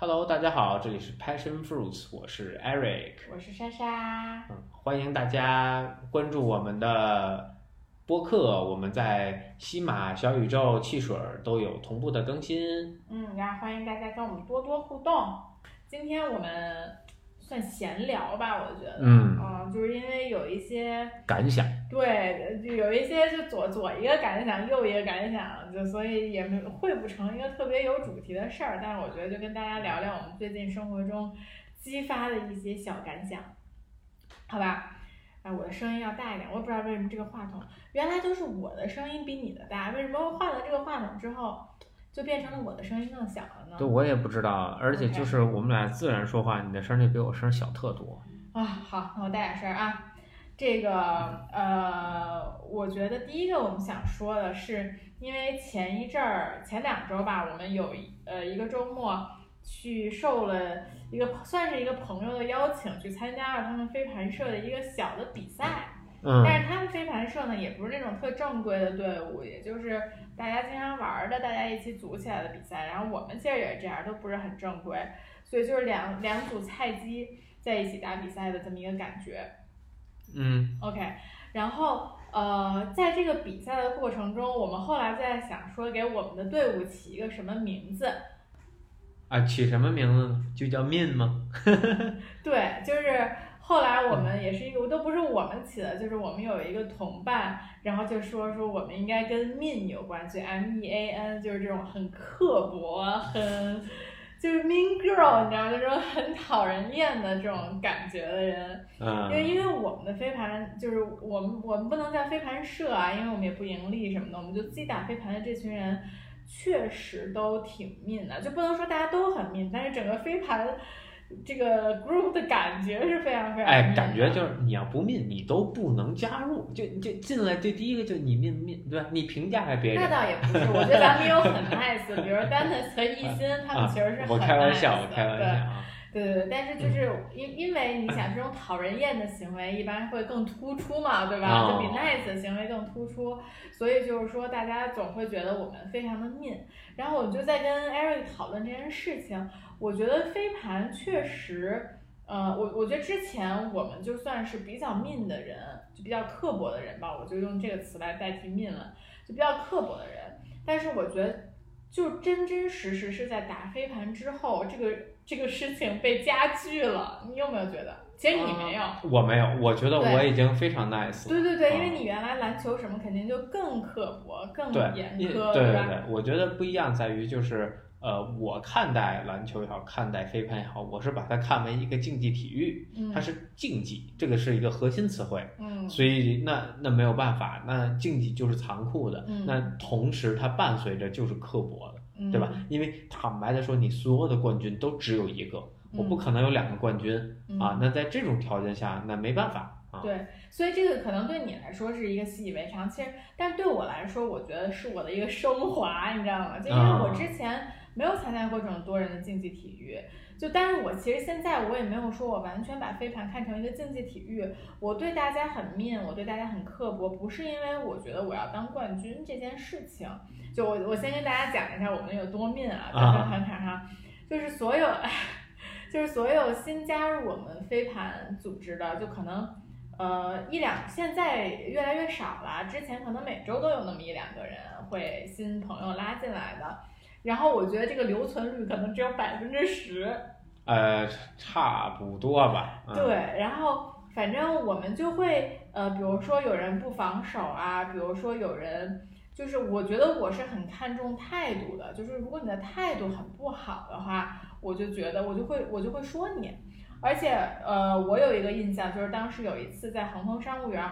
Hello，大家好，这里是 Passion Fruits，我是 Eric，我是莎莎。嗯，欢迎大家关注我们的播客，我们在西马、小宇宙、汽水儿都有同步的更新。嗯，然后欢迎大家跟我们多多互动。今天我们算闲聊吧，我觉得，嗯啊就是因为有一些感想，对，就有一些就左左一个感想，右一个感想，就所以也没汇不成一个特别有主题的事儿。但是我觉得就跟大家聊聊我们最近生活中激发的一些小感想，好吧？哎，我的声音要大一点，我也不知道为什么这个话筒原来都是我的声音比你的大，为什么换了这个话筒之后就变成了我的声音更小了呢？对我也不知道，而且就是我们俩自然说话，你的声儿就比我声儿小特多。啊，好，那我大点声儿啊。这个呃，我觉得第一个我们想说的是，因为前一阵儿、前两周吧，我们有一呃一个周末去受了一个算是一个朋友的邀请，去参加了他们飞盘社的一个小的比赛。嗯但是他们飞盘社呢，也不是那种特正规的队伍，也就是大家经常玩儿的，大家一起组起来的比赛。然后我们其实也是这样，都不是很正规，所以就是两两组菜鸡在一起打比赛的这么一个感觉。嗯 OK，然后呃，在这个比赛的过程中，我们后来在想说给我们的队伍起一个什么名字。啊，起什么名字呢？就叫 Min 吗？对，就是后来我们也是一个，都不是我们起的，就是我们有一个同伴，然后就说说我们应该跟 mean 有关，就 M E A N，就是这种很刻薄、很就是 mean girl，你知道吗？就这种很讨人厌的这种感觉的人。因为嗯因为我们的飞盘就是我们我们不能叫飞盘社啊，因为我们也不盈利什么的，我们就自己打飞盘的这群人确实都挺 mean 的，就不能说大家都很 mean，但是整个飞盘这个 group 的感觉是非常非常哎，感觉就是你要不命，你都不能加入，就就进来就第一个就你命命，对吧？你评价还别人。那倒也不是，我觉得咱们也有很 nice，比如 Dennis 和艺兴，他们其实是很 nice 的。我开玩笑，我开玩笑啊。对对对，但是就是因因为你想这种讨人厌的行为一般会更突出嘛，对吧？哦就比 nice 的行为更突出，所以就是说大家总会觉得我们非常的 mean。然后我就在跟 Eric 讨论这件事情，我觉得飞盘确实，呃，我我觉得之前我们就算是比较 mean 的人，就比较刻薄的人吧，我就用这个词来代替 mean 了，就比较刻薄的人。但是我觉得，就真真实实是在打飞盘之后，这个这个事情被加剧了。你有没有觉得？其实你没有。我没有，我觉得我已经非常 nice 了。对对对，啊因为你原来篮球什么肯定就更刻薄、更，严因苛，吧？对对对，我觉得不一样在于就是呃，我看待篮球也好，看待飞盘也好，我是把它看为一个竞技体育，嗯它是竞技，这个是一个核心词汇。嗯所以那那没有办法，那竞技就是残酷的，嗯那同时它伴随着就是刻薄的，嗯，对吧？因为坦白的说，你所有的冠军都只有一个，我不可能有两个冠军嗯啊。那在这种条件下，那没办法啊。对，所以这个可能对你来说是一个习以为常，其实，但对我来说，我觉得是我的一个升华，你知道吗？就因为我啊之前没有参加过这种多人的竞技体育，就但是我其实现在我也没有说我完全把飞盘看成一个竞技体育，我对大家很 mean，我对大家很刻薄，不是因为我觉得我要当冠军这件事情，就我我先跟大家讲一下我们有多 mean 啊，在啊飞盘场上，就是所有。就是所有新加入我们飞盘组织的，就可能呃一两，现在越来越少了。之前可能每周都有那么一两个人会新朋友拉进来的，然后我觉得这个留存率可能只有百分之十。呃，差不多吧。嗯、对，然后反正我们就会呃，比如说有人不防守啊，比如说有人。就是我觉得我是很看重态度的，就是如果你的态度很不好的话，我就觉得我就会我就会说你，而且呃，我有一个印象，就是当时有一次在恒丰商务园，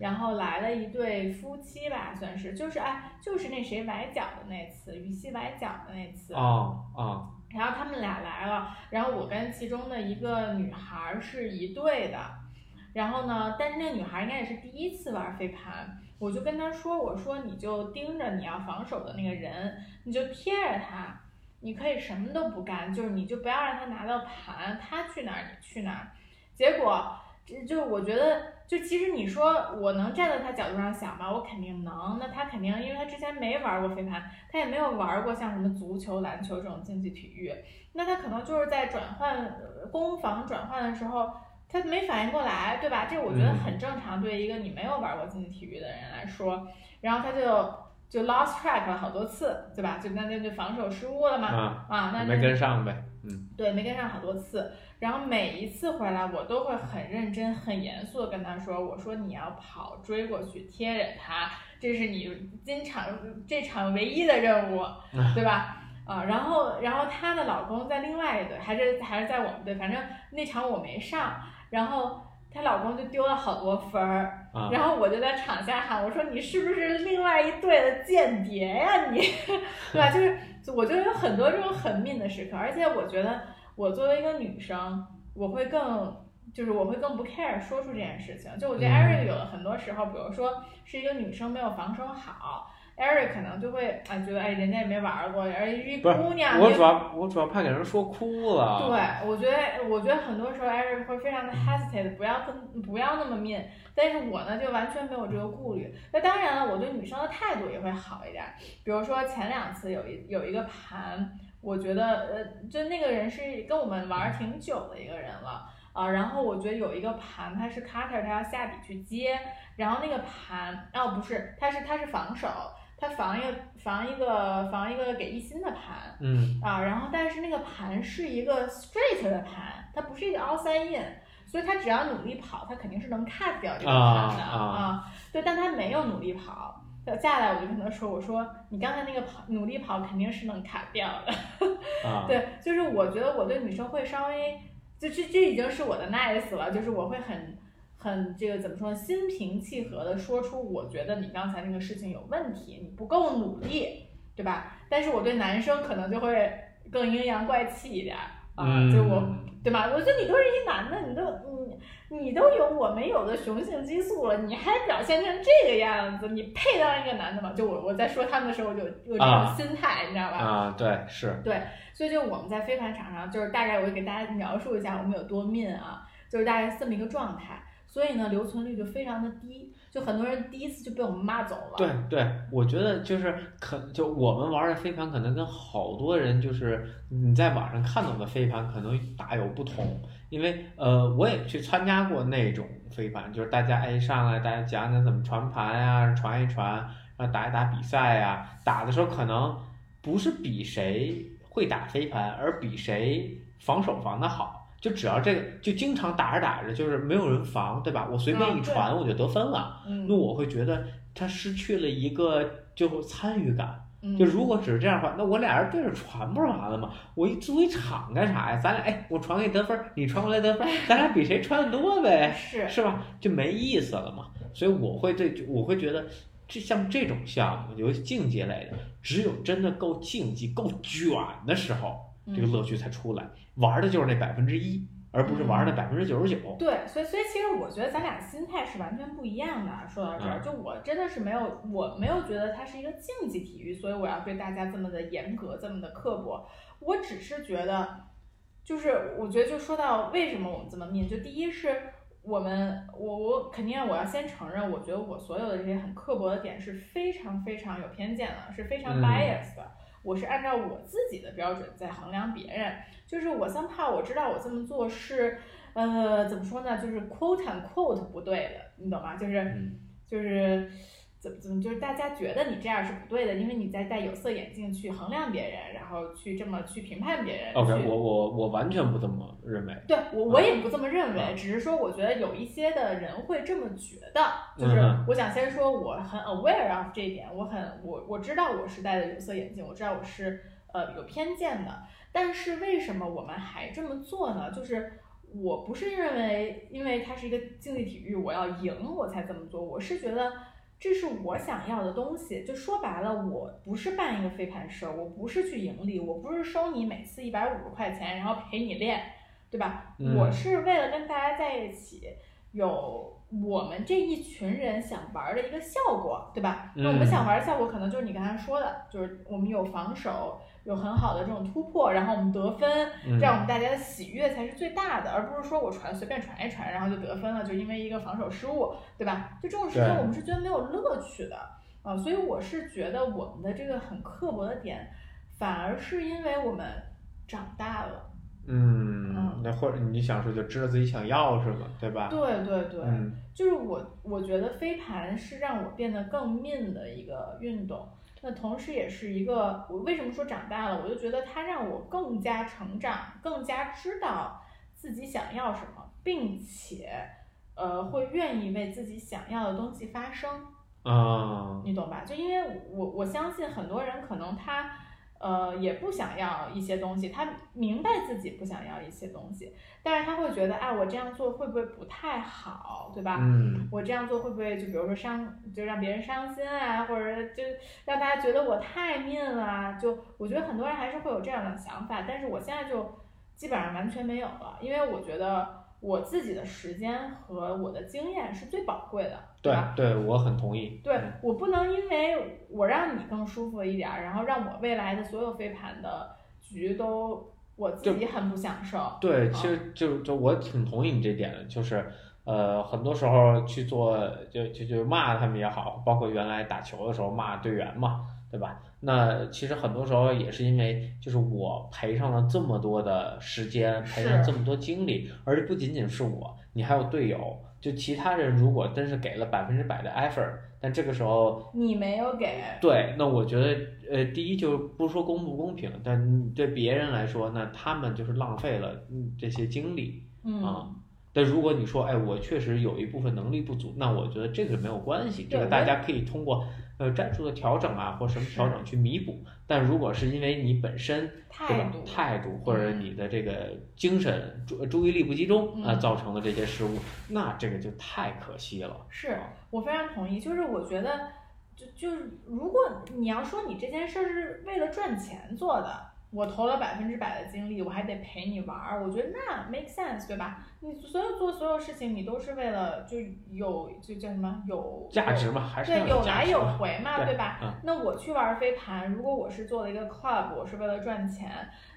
然后来了一对夫妻吧，算是就是哎，就是那谁崴脚的那次，于西崴脚的那次，哦哦，然后他们俩来了，然后我跟其中的一个女孩是一对的，然后呢，但是那女孩应该也是第一次玩飞盘。我就跟她说：“我说你就盯着你要防守的那个人，你就贴着他，你可以什么都不干，就是你就不要让他拿到盘，他去哪儿你去哪儿。”结果这就我觉得，就其实你说我能站在他角度上想吧，我肯定能。那他肯定，因为他之前没玩过飞盘，他也没有玩过像什么足球、篮球这种竞技体育，那他可能就是在转换攻防转换的时候，他没反应过来，对吧？这我觉得很正常，对一个你没有玩过竞技体育的人来说，然后他就就 lost track 了好多次，对吧？就那那就防守失误了嘛，啊，那没跟上呗，嗯，对，没跟上好多次。然后每一次回来，我都会很认真、很严肃的跟他说：“我说你要跑追过去贴着他，这是你今场这场唯一的任务，对吧？啊，然后然后她的老公在另外一队，还是还是在我们队，反正那场我没上，然后她老公就丢了好多分儿，然后我就在场下喊我说你是不是另外一队的间谍呀你，对吧？就是我就有很多这种很命的时刻，而且我觉得。我作为一个女生，我会更，就是我会更不 care 说出这件事情。就我觉得 Eric 有了很多时候，比如说是一个女生没有防守好，Eric 可能就会啊觉得哎人家也没玩过，而一姑娘。我主要我主要怕给人说哭了。对，我觉得我觉得很多时候 Eric 会非常的 hesitate，不要跟不要那么 mean。但是我呢就完全没有这个顾虑。那当然了，我对女生的态度也会好一点。比如说前两次有一有一个盘。我觉得，呃，就那个人是跟我们玩挺久的一个人了啊。然后我觉得有一个盘，他是 cutter，他要下底去接。然后那个盘，哦，不是，他是他是防守，他防一个防一个防一个给一心的盘。嗯。啊，然后但是那个盘是一个 straight 的盘，它不是一个 outside in，所以他只要努力跑，他肯定是能 cut 掉这个盘的啊。对，但他没有努力跑。接下来我就跟他说：“我说你刚才那个跑努力跑肯定是能卡掉的。”对，就是我觉得我对女生会稍微，就这这已经是我的 nice 了，就是我会很很这个怎么说，心平气和的说出我觉得你刚才那个事情有问题，你不够努力，对吧？但是我对男生可能就会更阴阳怪气一点啊，就我对吧？我觉得你都是一男的，你都你。你都有我没有的雄性激素了，你还表现成这个样子，你配当一个男的吗？就我我在说他们的时候，我就有这种心态，你知道吧？啊，对，是。对，所以就我们在飞盘场上，就是大概我给大家描述一下我们有多命啊，就是大概这么一个状态。所以呢，留存率就非常的低，就很多人第一次就被我们骂走了。对对，我觉得就是可就我们玩的飞盘，可能跟好多人就是你在网上看到的飞盘可能大有不同。因为呃，我也去参加过那种飞盘，就是大家哎上来，大家讲讲怎么传盘呀，传一传，然后打一打比赛呀。打的时候可能不是比谁会打飞盘，而比谁防守防的好。就只要这个，就经常打着打着就是没有人防，对吧？我随便一传我就得分了，那我会觉得他失去了一个就参与感。就如果只是这样的话，那我俩人对着传不是完了吗？我一租一场干啥呀？咱俩哎，我传给你得分，你传过来得分，咱俩比谁传的多呗，是是吧？就没意思了嘛。所以我会对，我会觉得，这像这种项目，尤其竞技类的，只有真的够竞技、够卷的时候，这个乐趣才出来。玩的就是那百分之一。而不是玩那百分之九十九。对，所以所以其实我觉得咱俩心态是完全不一样的。说到这儿，就我真的是没有，我没有觉得它是一个竞技体育，所以我要对大家这么的严格，这么的刻薄。我只是觉得，就是我觉得就说到为什么我们这么命，就第一是我们，我我肯定我要先承认，我觉得我所有的这些很刻薄的点是非常非常有偏见的，是非常 bias 的。我是按照我自己的标准在衡量别人。就是我生怕我知道我这么做是，呃，怎么说呢？就是 quote and quote 不对的，你懂吗？就是，就是，怎么怎么，就是大家觉得你这样是不对的，因为你在戴有色眼镜去衡量别人，然后去这么去评判别人。OK，我我我完全不这么认为。对我我也不这么认为，只是说我觉得有一些的人会这么觉得。就是我想先说我很 aware of 这一点，我很我我知道我是戴的有色眼镜，我知道我是呃有偏见的。但是为什么我们还这么做呢？就是我不是认为，因为它是一个竞技体育，我要赢我才这么做。我是觉得这是我想要的东西。就说白了，我不是办一个飞盘社，我不是去盈利，我不是收你每次一百五十块钱，然后陪你练，对吧？我是为了跟大家在一起，有我们这一群人想玩的一个效果，对吧？那我们想玩的效果，可能就是你刚才说的，就是我们有防守。有很好的这种突破，然后我们得分，嗯这样我们大家的喜悦才是最大的，而不是说我传随便传一传，然后就得分了，就因为一个防守失误，对吧？就这种事情我们是觉得没有乐趣的，啊、所以我是觉得我们的这个很刻薄的点，反而是因为我们长大了。嗯，那或者你想说就知道自己想要什么？对吧？对对对，嗯就是我我觉得飞盘是让我变得更 mean 的一个运动，那同时也是一个我为什么说长大了，我就觉得它让我更加成长，更加知道自己想要什么，并且呃会愿意为自己想要的东西发声，啊，你懂吧？就因为我我相信很多人可能他。呃，也不想要一些东西，他明白自己不想要一些东西，但是他会觉得，哎，我这样做会不会不太好，对吧？嗯我这样做会不会就比如说伤，就让别人伤心啊，或者就让大家觉得我太 mean 了？就我觉得很多人还是会有这样的想法，但是我现在就基本上完全没有了，因为我觉得我自己的时间和我的经验是最宝贵的，对吧？对，我很同意。对我不能因为我让你更舒服一点儿，然后让我未来的所有飞盘的局都我自己很不享受。对，啊其实就就我挺同意你这点的，就是呃，很多时候去做就就就骂他们也好，包括原来打球的时候骂队员嘛，对吧？那其实很多时候也是因为就是我赔上了这么多的时间，赔上这么多精力，而且不仅仅是我，你还有队友，就其他人如果真是给了百分之百的 effort，但这个时候你没有给，对，那我觉得，呃，第一就是不说公不公平，但对别人来说，那他们就是浪费了嗯这些精力嗯。啊。但如果你说，哎，我确实有一部分能力不足，那我觉得这个没有关系，这个大家可以通过呃战术的调整啊，或什么调整去弥补。但如果是因为你本身对吧态度，态度或者嗯你的这个精神注注意力不集中啊、嗯造成的这些失误，那这个就太可惜了。是我非常同意。就是我觉得，就就是如果你要说你这件事儿是为了赚钱做的，我投了百分之百的精力，我还得陪你玩儿，我觉得那 make sense，对吧？你所有做所有事情，你都是为了就有就叫什么有价值嘛，还是对，有来有回嘛，对对吧？嗯那我去玩飞盘，如果我是做了一个 club，我是为了赚钱，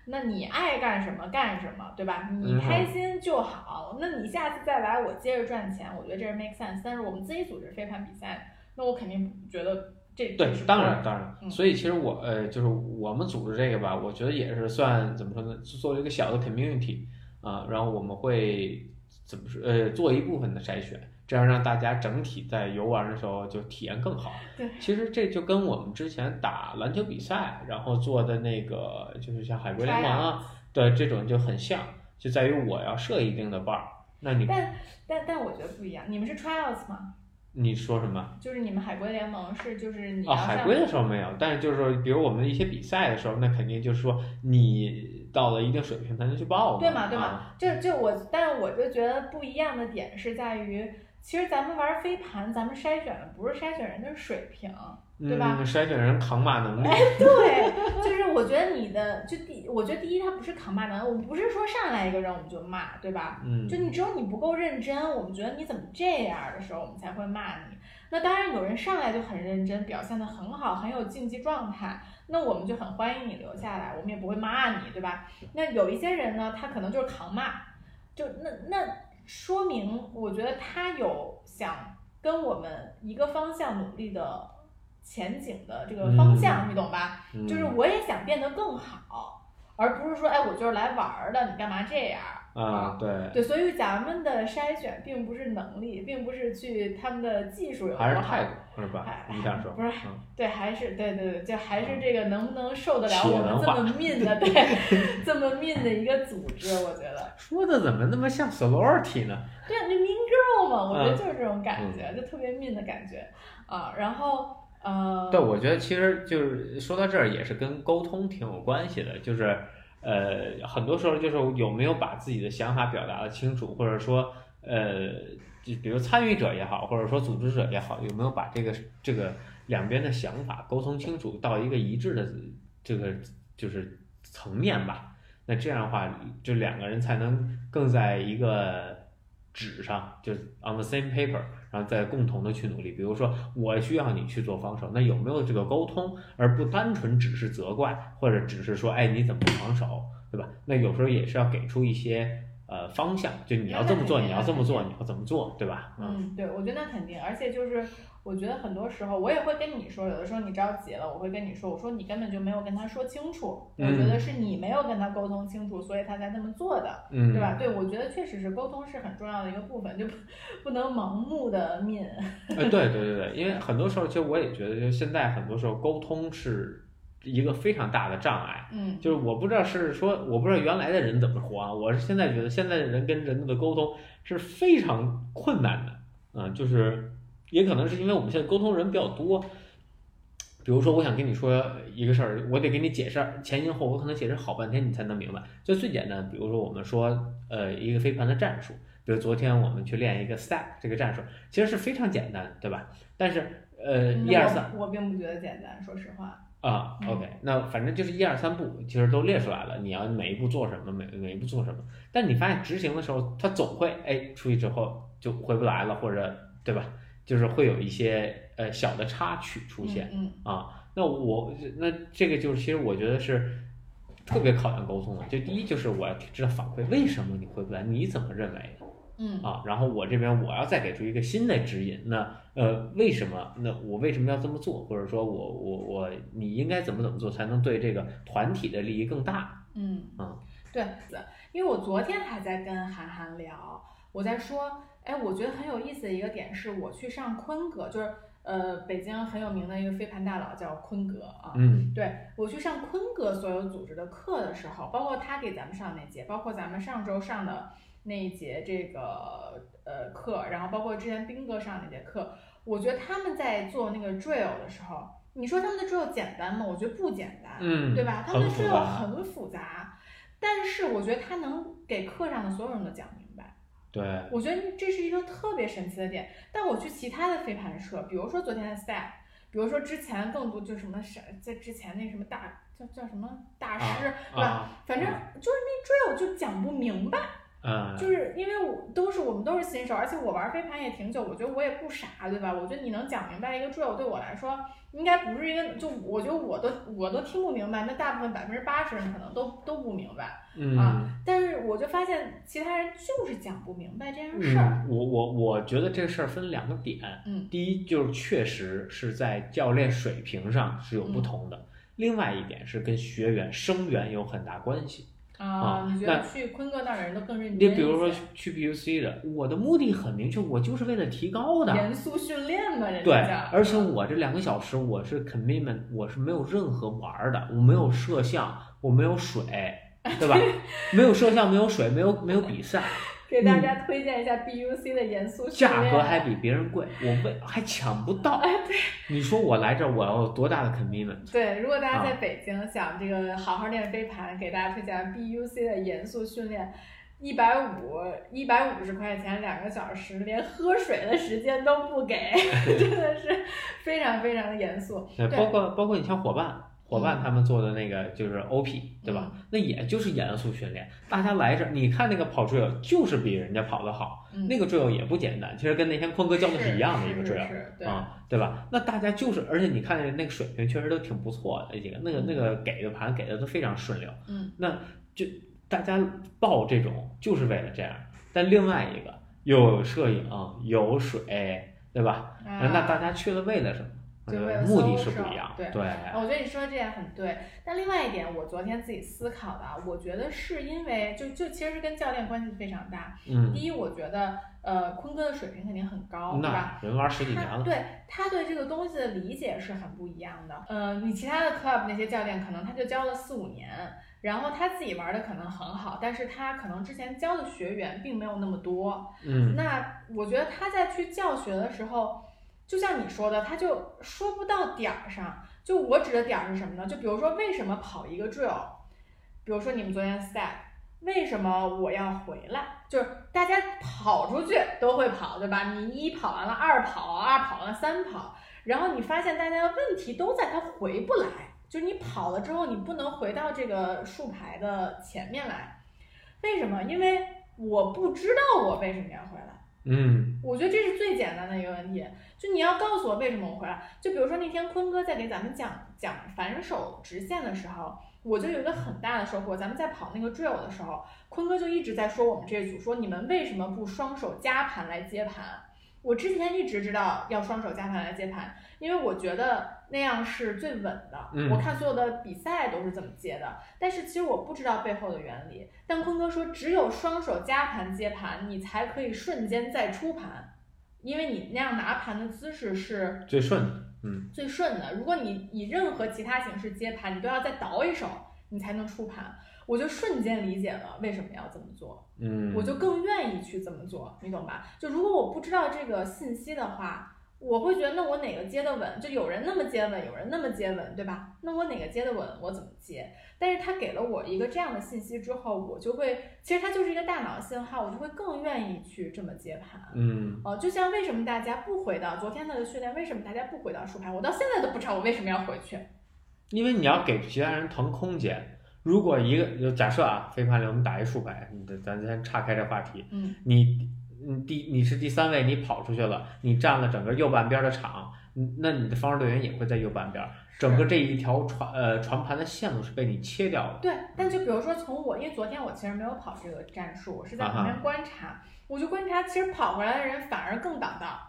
那你爱干什么干什么，对吧？你嗯开心就好。那你下次再来，我接着赚钱，我觉得这是 make sense。但是我们自己组织飞盘比赛，那我肯定觉得这这对，当然当然，嗯所以其实我呃，就是我们组织这个吧，我觉得也是算怎么说呢，作为一个小的 community 啊、然后我们会怎么说呃，做一部分的筛选，这样让大家整体在游玩的时候就体验更好。对，其实这就跟我们之前打篮球比赛，然后做的那个就是像海龟联盟啊，对这种就很像，就在于我要设一定的 bar，那你但但但我觉得不一样，你们是 trials 吗？你说什么？就是你们海归联盟是就是你啊哦，海归的时候没有，但是就是说，比如我们的一些比赛的时候，那肯定就是说你到了一定水平才能去报嘛，对嘛对嘛啊就就我，但是我就觉得不一样的点是在于，其实咱们玩飞盘，咱们筛选的不是筛选人的水平，对吧嗯，筛选人扛骂能力，哎对，就是我觉得你的就第，我觉得第一，他不是扛骂能力，我们不是说上来一个人我们就骂，对吧？嗯就你只有你不够认真，我们觉得你怎么这样的时候，我们才会骂你。那当然，有人上来就很认真，表现的很好，很有竞技状态，那我们就很欢迎你留下来，我们也不会骂你，对吧？那有一些人呢，他可能就是扛骂，就那那说明，我觉得他有想跟我们一个方向努力的前景的这个方向，嗯你懂吧？嗯就是我也想变得更好，而不是说，哎，我就是来玩儿的，你干嘛这样？啊，对，对，所以咱们的筛选并不是能力，并不是去他们的技术有多好还是态，度是吧还？你想说？不是嗯对，还是对对对，就还是这个能不能受得了我们这么 mean 的，对，这么 mean 的一个组织，我觉得，说的怎么那么像 sorority 呢？对，就 mean girl 嘛，我觉得嗯就是这种感觉，就特别 mean 的感觉啊。然后呃，对，我觉得其实就是说到这儿，也是跟沟通挺有关系的，就是呃，很多时候就是有没有把自己的想法表达的清楚，或者说呃，就比如参与者也好，或者说组织者也好，有没有把这个这个两边的想法沟通清楚，到一个一致的这个就是层面吧。那这样的话，就两个人才能更在一个纸上，就 on the same paper，然后再共同的去努力。比如说，我需要你去做防守，那有没有这个沟通，而不单纯只是责怪，或者只是说，哎，你怎么防守，对吧？那有时候也是要给出一些呃方向，就你要这么做，你要这么做，你要怎么做，对吧？嗯，对，我觉得那肯定，而且就是。我觉得很多时候，我也会跟你说，有的时候你着急了，我会跟你说，我说你根本就没有跟他说清楚，我觉得是你没有跟他沟通清楚，所以他才那么做的，对吧？对，我觉得确实是沟通是很重要的一个部分，就不能盲目的抿。哎，对对对对，因为很多时候，其实我也觉得，就现在很多时候沟通是一个非常大的障碍。嗯，就是我不知道是说，我不知道原来的人怎么活啊，我是现在觉得现在的人跟人的沟通是非常困难的，嗯，就是。也可能是因为我们现在沟通人比较多，比如说我想跟你说一个事儿，我得给你解释前因后，果可能解释好半天你才能明白。就最简单，比如说我们说呃一个飞盘的战术，比如昨天我们去练一个 step 这个战术，其实是非常简单，对吧？但是呃一二三，我并不觉得简单，说实话。啊，OK，那反正就是一二三步，其实都列出来了，你要每一步做什么，每每一步做什么。但你发现执行的时候，它总会哎出去之后就回不来了，或者对吧？就是会有一些呃小的插曲出现，嗯啊，那我那这个就是其实我觉得是特别考验沟通的。就第一就是我要知道反馈为什么你回不来，你怎么认为的，嗯啊，然后我这边我要再给出一个新的指引，那呃为什么？那我为什么要这么做？或者说我我我你应该怎么怎么做才能对这个团体的利益更大？嗯啊，对，因为我昨天还在跟韩寒聊，我在说。哎，我觉得很有意思的一个点是，我去上坤哥，就是呃，北京很有名的一个飞盘大佬叫坤哥啊。嗯。对我去上坤哥所有组织的课的时候，包括他给咱们上那节，包括咱们上周上的那一节这个呃课，然后包括之前斌哥上那节课，我觉得他们在做那个 drill 的时候，你说他们的 drill 简单吗？我觉得不简单，嗯，对吧？他们的 drill 很复杂，但是我觉得他能给课上的所有人都讲明。对，我觉得这是一个特别神奇的点。但我去其他的飞盘社，比如说昨天的 step，比如说之前更多就什么是在之前那什么大叫叫什么大师，对吧？反正就是那 drill 就讲不明白。嗯，就是因为我都是我们都是新手，而且我玩飞盘也挺久，我觉得我也不傻，对吧？我觉得你能讲明白一个 drill，对我来说应该不是一个，就我觉得我都我都听不明白，那大部分百分之八十人可能都都不明白，啊。但是我就发现其他人就是讲不明白这件事儿。我我我觉得这个事儿分两个点，嗯，第一就是确实是在教练水平上是有不同的，另外一点是跟学员生源有很大关系。啊，你觉得去坤哥那儿的人都更认真？你比如说去 BUC 的，我的目的很明确，我就是为了提高的。严肃训练嘛，人家。对，而且我这两个小时我是 commitment，我是没有任何玩的，我没有摄像，我没有水，对吧？没有摄像，没有水，没有没有比赛。给大家推荐一下 BUC 的严肃训练，价格还比别人贵，我们还抢不到。哎，对，你说我来这儿，我要有多大的 commitment？对，如果大家在北京想这个好好练飞盘，给大家推荐 BUC 的严肃训练，一百五一百五十块钱两个小时，连喝水的时间都不给，真的是非常非常的严肃。对，包括包括你像伙伴。伙伴他们做的那个就是 OP，对吧？那也就是严肃训练。大家来这，你看那个跑 drill 就是比人家跑得好，那个 drill 也不简单。其实跟那天坤哥教的是一样的一个 drill 啊，对吧？那大家就是，而且你看那个水平确实都挺不错的，那几个那个那个给的盘给的都非常顺溜。嗯，那就大家报这种就是为了这样。但另外一个又有摄影，有水，对吧？那大家去了为了什么？就为了目的是不一样，对，我觉得你说的这点很对。但另外一点，我昨天自己思考的，我觉得是因为就就其实是跟教练关系非常大。嗯，第一，我觉得呃，坤哥的水平肯定很高，对吧？人玩十几年了，对他对这个东西的理解是很不一样的。呃，你其他的 club 那些教练可能他就教了四五年，然后他自己玩的可能很好，但是他可能之前教的学员并没有那么多。嗯，那我觉得他在去教学的时候。就像你说的，他就说不到点儿上。就我指的点儿是什么呢？就比如说，为什么跑一个 drill？比如说你们昨天 step，为什么我要回来？就是大家跑出去都会跑，对吧？你一跑完了，二跑，二跑完了，三跑，然后你发现大家的问题都在他回不来。就是你跑了之后，你不能回到这个竖排的前面来。为什么？因为我不知道我为什么要回来。嗯我觉得这是最简单的一个问题，就你要告诉我为什么我回来。就比如说那天坤哥在给咱们讲讲反手直线的时候，我就有一个很大的收获。咱们在跑那个 drill 的时候，坤哥就一直在说我们这组说你们为什么不双手加盘来接盘？我之前一直知道要双手加盘来接盘，因为我觉得那样是最稳的。嗯我看所有的比赛都是这么接的，但是其实我不知道背后的原理。但坤哥说，只有双手夹盘接盘，你才可以瞬间再出盘，因为你那样拿盘的姿势是最顺的，嗯最顺的。如果你以任何其他形式接盘，你都要再倒一手，你才能出盘。我就瞬间理解了为什么要这么做。嗯，我就更愿意去这么做，你懂吧？就如果我不知道这个信息的话，我会觉得那我哪个接的稳？就有人那么接稳，有人那么接稳，对吧？那我哪个接的稳，我怎么接？但是他给了我一个这样的信息之后，我就会，其实它就是一个大脑信号，我就会更愿意去这么接盘。嗯哦，就像为什么大家不回到昨天那个训练，为什么大家不回到竖盘？我到现在都不知道我为什么要回去。因为你要给其他人腾空间。如果一个就假设啊，飞盘里我们打一竖排，你咱咱先岔开这话题，嗯你你第你是第三位，你跑出去了，你占了整个右半边的场，嗯那你的防守队员也会在右半边，整个这一条传呃传盘的线路是被你切掉了。对，但就比如说从我，因为昨天我其实没有跑这个战术，我是在旁边观察，我就观察，其实跑回来的人反而更挡道。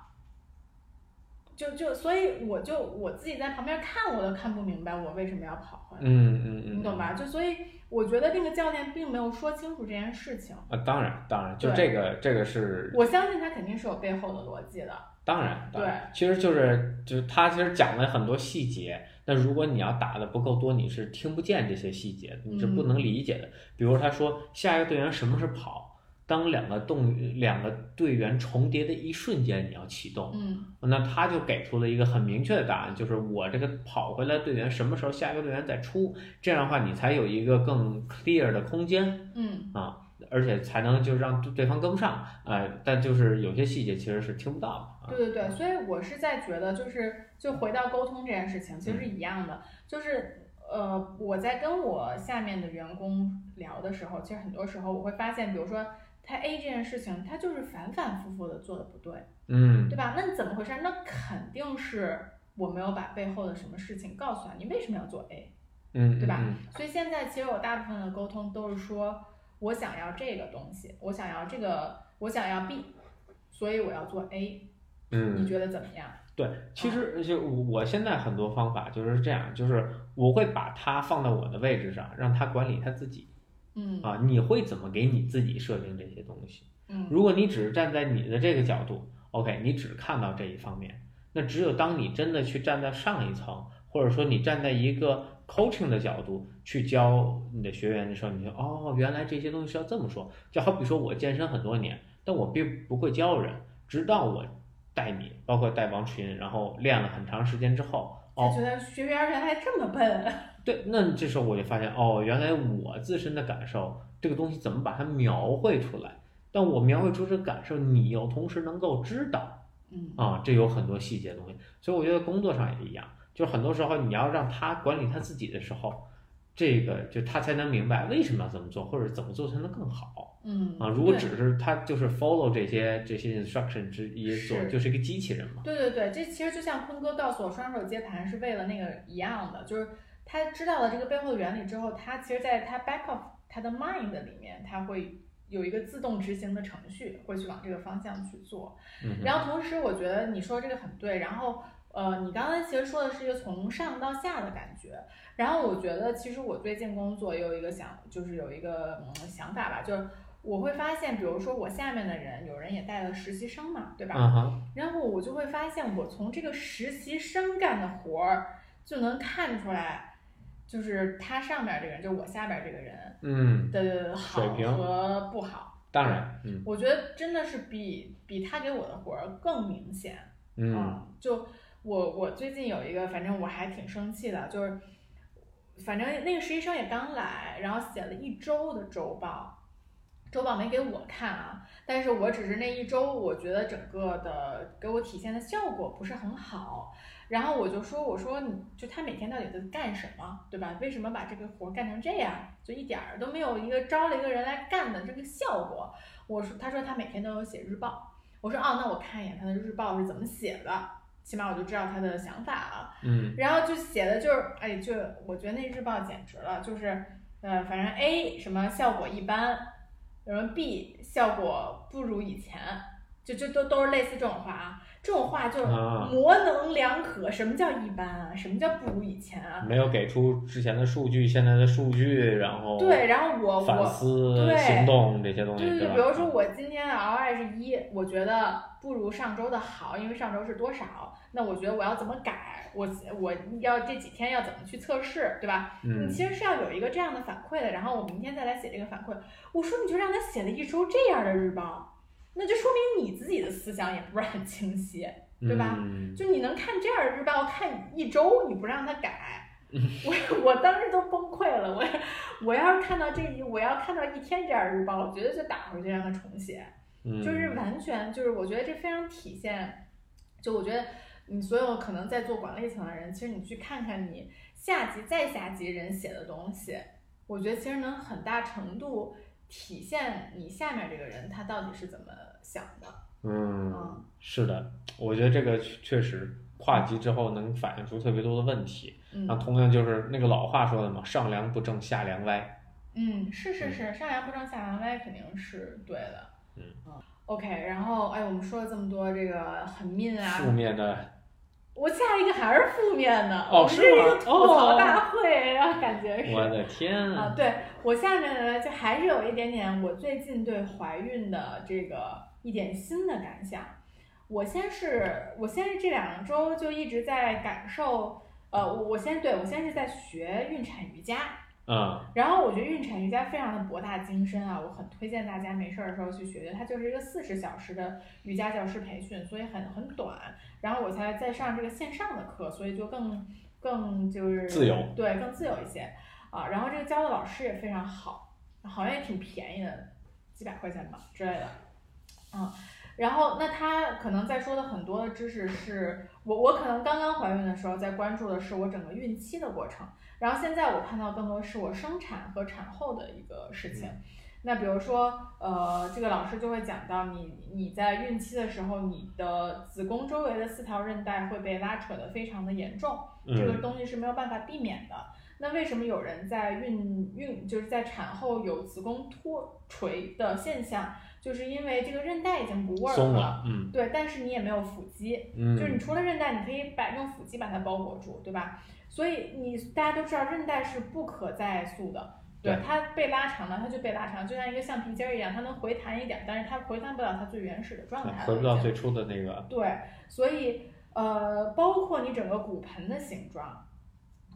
就就所以我就我自己在旁边看，我都看不明白我为什么要跑回来，嗯嗯嗯，你懂吧？就所以我觉得那个教练并没有说清楚这件事情，啊，当然当然，就这个这个是我相信他肯定是有背后的逻辑的。当然，当然，其实就是就是他其实讲了很多细节，那如果你要打的不够多，你是听不见这些细节，你是不能理解的。比如他说下一个队员什么是跑，当两个动两个队员重叠的一瞬间，你要启动，嗯。那他就给出了一个很明确的答案，就是我这个跑回来队员什么时候下一个队员再出，这样的话你才有一个更 clear 的空间。嗯。啊而且才能就让对方跟不上，呃，但就是有些细节其实是听不到的。啊。对对对，所以我是在觉得，就是就回到沟通这件事情，其实是一样的，就是呃，我在跟我下面的员工聊的时候，其实很多时候我会发现，比如说他 A 这件事情，他就是反反复复的做的不对，嗯对吧？那你怎么回事？那肯定是我没有把背后的什么事情告诉他，你为什么要做 A？嗯，对吧嗯？所以现在其实我大部分的沟通都是说，我想要这个东西，我想要这个，我想要 B，所以我要做 A，嗯，你觉得怎么样？对，其实就我现在很多方法就是这样，就是我会把它放到我的位置上，让他管理他自己嗯啊。你会怎么给你自己设定这些东西？嗯如果你只是站在你的这个角度，OK，你只看到这一方面，那只有当你真的去站在上一层，或者说你站在一个 coaching 的角度去教你的学员的时候，你就哦，原来这些东西是要这么说。就好比说我健身很多年，但我并不会教人，直到我带你，包括带王群，然后练了很长时间之后，哦，就觉得学员原来这么笨，对，那这时候我就发现，哦，原来我自身的感受，这个东西怎么把它描绘出来？但我描绘出这个感受，你又同时能够知道嗯啊，这有很多细节的东西。所以我觉得工作上也一样，就很多时候你要让他管理他自己的时候，这个就他才能明白为什么要这么做，或者怎么做才能更好嗯啊。如果只是他就是 follow 这些这些 instruction 之一做，是就是一个机器人嘛。对对对，这其实就像坤哥告诉我，双手接盘是为了那个一样的，就是他知道了这个背后的原理之后，他其实在他 back of 他的 mind 里面，他会有一个自动执行的程序，会去往这个方向去做。嗯，然后同时，我觉得你说这个很对。然后，呃，你刚才其实说的是一个从上到下的感觉。然后我觉得，其实我最近工作也有一个想，就是有一个嗯想法吧，就是我会发现，比如说我下面的人，有人也带了实习生嘛，对吧？然后我就会发现，我从这个实习生干的活儿就能看出来，就是他上面这个人，就我下边这个人嗯，的好和不好。当然，嗯我觉得真的是比比他给我的活儿更明显。嗯就我我最近有一个，反正我还挺生气的，就是反正那个实习生也刚来，然后写了一周的周报，周报没给我看啊，但是我只是那一周，我觉得整个的给我体现的效果不是很好。然后我就说，我说你就他每天到底在干什么，对吧？为什么把这个活儿干成这样，就一点儿都没有一个招了一个人来干的这个效果？我说，他说他每天都有写日报。我说，哦，那我看一眼他的日报是怎么写的，起码我就知道他的想法了。嗯然后就写的就是，哎，就我觉得那日报简直了，就是，呃，反正 A 什么效果一般，什么 B 效果不如以前，就就都都是类似这种话啊。这种话就是啊模棱两可。什么叫一般啊？什么叫不如以前啊？没有给出之前的数据、现在的数据，然后对，然后我反我思、对行动这些东西，对对对，比如说我今天的 ROI 是一，我觉得不如上周的好，因为上周是多少，那我觉得我要怎么改，我我要这几天要怎么去测试，对吧？嗯你其实是要有一个这样的反馈的，然后我明天再来写这个反馈。我说你就让他写了一周这样的日报，那就说明你自己的思想也不是很清晰，对吧嗯就你能看这样的日报看一周，你不让他改，我我当时都崩溃了。我我要是看到这一，我要看到一天这样的日报，我绝对就打回去让他重写。嗯就是完全就是我觉得这非常体现，就我觉得你所有可能在做管理层的人，其实你去看看你下级再下级人写的东西，我觉得其实能很大程度体现你下面这个人他到底是怎么想的。嗯嗯，是的，我觉得这个确确实跨级之后能反映出特别多的问题。嗯那同样就是那个老话说的嘛，上梁不正下梁歪。嗯，是是是，上梁不正下梁歪肯定是对的。嗯 OK，然后哎，我们说了这么多这个很 mean 啊，负面的我下一个还是负面的，哦这是一个吐槽哦大会，然后感觉是。我的天啊，！对我下面呢，就还是有一点点我最近对怀孕的这个一点新的感想。我先是，我先是这两周就一直在感受，呃，我我先对我先是在学孕产瑜伽，嗯然后我觉得孕产瑜伽非常的博大精深啊，我很推荐大家没事儿的时候去学学。它就是一个四十小时的瑜伽教师培训，所以很很短。然后我才在上这个线上的课，所以就更更就是自由，对，更自由一些啊。然后这个教的老师也非常好，好像也挺便宜的，几百块钱吧之类的，嗯。然后，那他可能在说的很多的知识是我我可能刚刚怀孕的时候在关注的是我整个孕期的过程，然后现在我看到更多是我生产和产后的一个事情。那比如说，呃，这个老师就会讲到你你在孕期的时候，你的子宫周围的四条韧带会被拉扯得非常的严重，这个嗯东西是没有办法避免的。那为什么有人在孕孕就是在产后有子宫脱垂的现象？就是因为这个韧带已经不 work 松了，嗯对，但是你也没有腹肌，嗯，就是你除了韧带，你可以把用腹肌把它包裹住，对吧？所以你大家都知道韧带是不可再塑的，对对它被拉长了，它就被拉长，就像一个橡皮筋儿一样，它能回弹一点，但是它回弹不了它最原始的状态了，回不到最初的那个，对，所以呃，包括你整个骨盆的形状，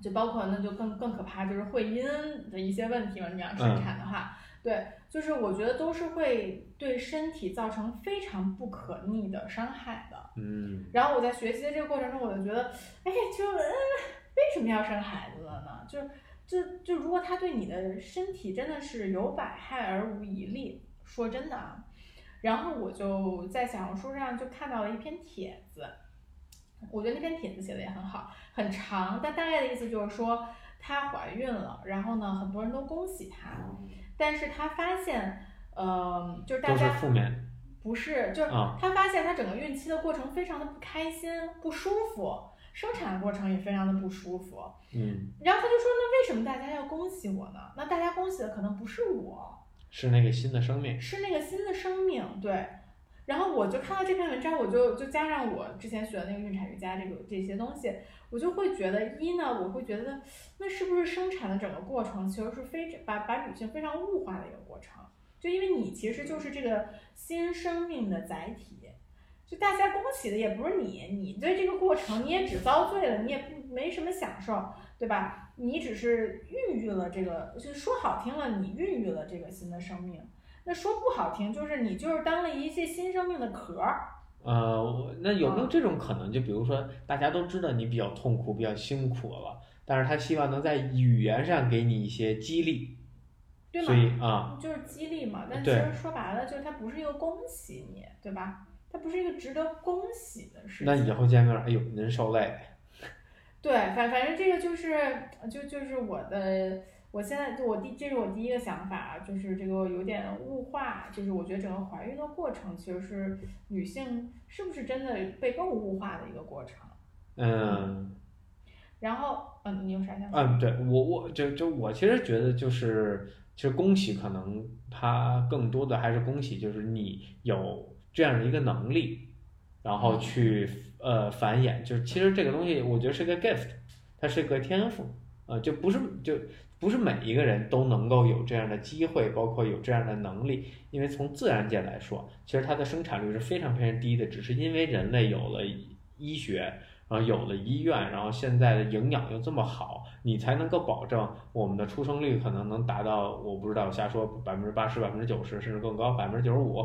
就包括那就更更可怕，就是会阴的一些问题嘛。你要生嗯产的话，对，就是我觉得都是会对身体造成非常不可逆的伤害的。嗯然后我在学习的这个过程中，我就觉得，哎，就嗯，为什么要生孩子了呢？就就就如果他对你的身体真的是有百害而无一利，说真的啊。然后我就在小红书上就看到了一篇帖子，我觉得那篇帖子写的也很好，很长，但大概的意思就是说她怀孕了，然后呢，很多人都恭喜她，但是她发现，呃，就是大家负面，不是，就是啊她发现她整个孕期的过程非常的不开心、不舒服，生产的过程也非常的不舒服。嗯，然后她就说：“那为什么大家要恭喜我呢？那大家恭喜的可能不是我，是那个新的生命，是那个新的生命。”对。然后我就看到这篇文章，我就就加上我之前学的那个孕产瑜伽这个这些东西，我就会觉得一呢，我会觉得那是不是生产的整个过程其实是非常把把女性非常物化的一个过程，就因为你其实就是这个新生命的载体，就大家恭喜的也不是你，你对这个过程你也只遭罪了，你也不没什么享受，对吧？你只是孕育了这个，就说好听了，你孕育了这个新的生命。那说不好听，就是你就是当了一些新生命的壳儿，呃，我那有没有啊这种可能？就比如说，大家都知道你比较痛苦、比较辛苦了，但是他希望能在语言上给你一些激励，对吗？以啊，就是激励嘛。但其实说白了，就是它不是一个恭喜你，对吧？它不是一个值得恭喜的事情。那以后见面，哎呦，您受累，对，反反正这个就是就就是我的，我现在我第这是我第一个想法，就是这个有点物化，就是我觉得整个怀孕的过程其实是女性是不是真的被更物化的一个过程？嗯然后，嗯，你有啥想法？嗯，对我我就就我其实觉得就是，其实恭喜可能它更多的还是恭喜，就是你有这样的一个能力，然后去呃繁衍，就是其实这个东西我觉得是个 gift，它是个天赋，呃，就不是就不是每一个人都能够有这样的机会，包括有这样的能力，因为从自然界来说，其实它的生产率是非常非常低的，只是因为人类有了医学。然后有了医院，然后现在的营养又这么好，你才能够保证我们的出生率可能能达到，我不知道瞎说，百分之八十、百分之九十，甚至更高，百分之九十五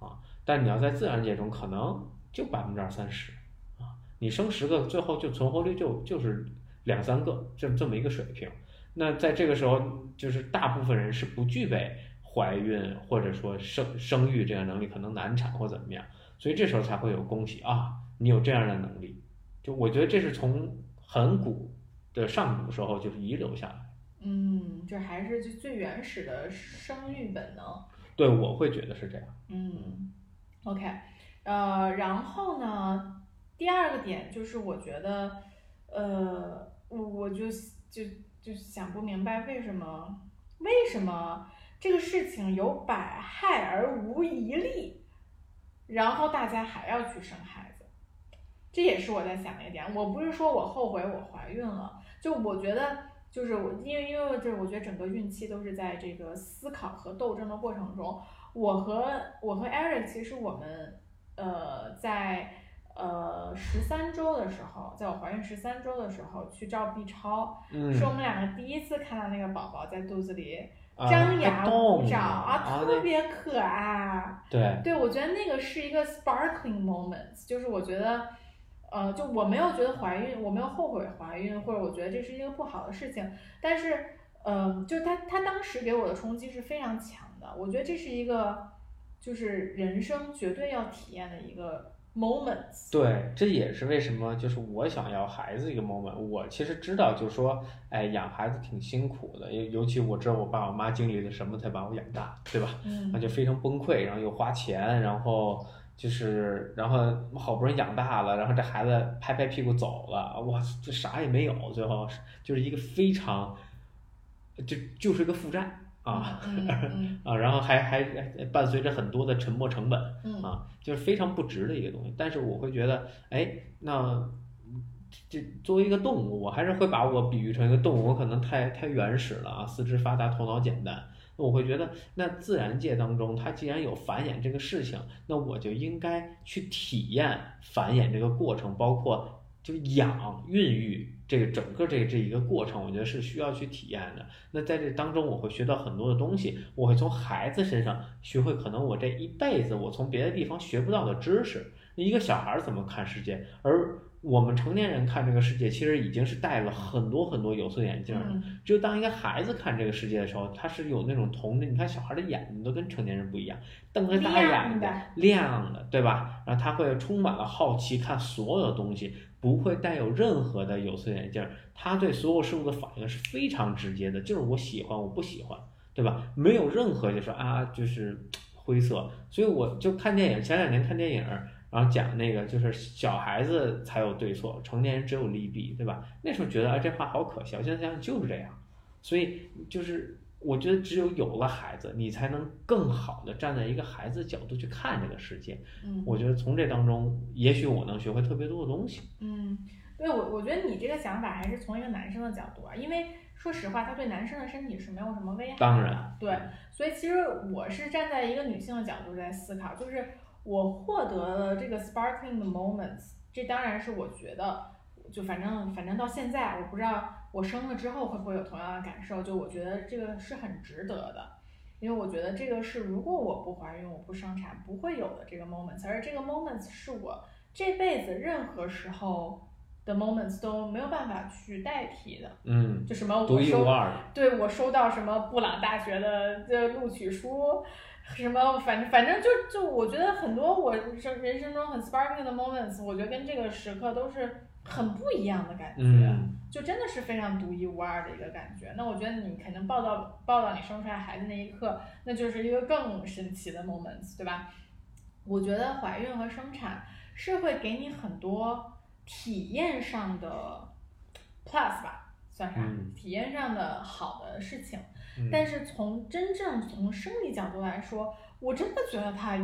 啊。但你要在自然界中，可能就百分之二三十啊。你生十个，最后就存活率就就是两三个，这这么一个水平。那在这个时候，就是大部分人是不具备怀孕或者说生生育这样能力，可能难产或怎么样，所以这时候才会有恭喜啊，你有这样的能力。就我觉得这是从很古的上古时候就是遗留下来。嗯，就还是就最原始的生育本能。对，我会觉得是这样。嗯，OK，呃，然后呢，第二个点就是我觉得，呃，我我就就就想不明白为什么为什么这个事情有百害而无一利，然后大家还要去生孩子，这也是我在想的一点。我不是说我后悔我怀孕了，就我觉得。就是我，因为因为这，我觉得整个孕期都是在这个思考和斗争的过程中。我和我和 Eric 其实我们呃在呃十三周的时候，在我怀孕十三周的时候去照 B 超，嗯。是我们两个第一次看到那个宝宝在肚子里啊张牙舞爪啊，啊，特别可爱。对，对，我觉得那个是一个 sparkling moment，就是我觉得，呃，就我没有觉得怀孕，我没有后悔怀孕，或者我觉得这是一个不好的事情，但是，呃、就他他当时给我的冲击是非常强的，我觉得这是一个，就是人生绝对要体验的一个 moment。对，这也是为什么就是我想要孩子一个 moment。我其实知道，就是说，哎，养孩子挺辛苦的，尤尤其我知道我爸我妈经历了什么才把我养大，对吧？嗯那就非常崩溃，然后又花钱，然后就是，然后好不容易养大了，然后这孩子拍拍屁股走了，哇，这啥也没有，最后就是一个非常，就就是一个负债啊 啊，然后还还还伴随着很多的沉没成本。嗯啊，就是非常不值的一个东西。但是我会觉得，哎，那这作为一个动物，我还是会把我比喻成一个动物，我可能太太原始了啊，四肢发达，头脑简单。那我会觉得，那自然界当中，它既然有繁衍这个事情，那我就应该去体验繁衍这个过程，包括就养、孕育这个整个这这一个过程，我觉得是需要去体验的。那在这当中，我会学到很多的东西，我会从孩子身上学会可能我这一辈子我从别的地方学不到的知识。一个小孩儿怎么看世界，而我们成年人看这个世界，其实已经是戴了很多很多有色眼镜了。嗯只有当一个孩子看这个世界的时候，他是有那种童真。你看小孩的眼睛都跟成年人不一样，瞪着大眼亮的，对吧？然后他会充满了好奇，看所有的东西，不会带有任何的有色眼镜。他对所有事物的反应是非常直接的，就是我喜欢，我不喜欢，对吧？没有任何就说啊，就是灰色。所以我就看电影，前两年看电影。然后讲那个就是小孩子才有对错，成年人只有利弊，对吧？那时候觉得啊这话好可笑，现在想想就是这样。所以就是我觉得只有有了孩子，你才能更好的站在一个孩子角度去看这个世界。嗯我觉得从这当中，也许我能学会特别多的东西。嗯，对我我觉得你这个想法还是从一个男生的角度啊，因为说实话，他对男生的身体是没有什么危害的。当然，对，所以其实我是站在一个女性的角度在思考，就是我获得了这个 sparkling 的 moments，这当然是我觉得，就反正反正到现在，我不知道我生了之后会不会有同样的感受，就我觉得这个是很值得的。因为我觉得这个是，如果我不怀孕，我不生产，不会有的这个 moments，而这个 moments 是我这辈子任何时候的 moments 都没有办法去代替的。嗯，就什么独我收一无二的。对我收到什么布朗大学的这录取书，什么反正反正就就我觉得很多我生人生中很 sparkling 的 moments，我觉得跟这个时刻都是很不一样的感觉，嗯就真的是非常独一无二的一个感觉。那我觉得你肯定抱到抱到你生出来孩子那一刻，那就是一个更神奇的 moments，对吧？我觉得怀孕和生产是会给你很多体验上的 plus 吧，算啥？嗯体验上的好的事情。嗯但是从真正从生理角度来说，我真的觉得它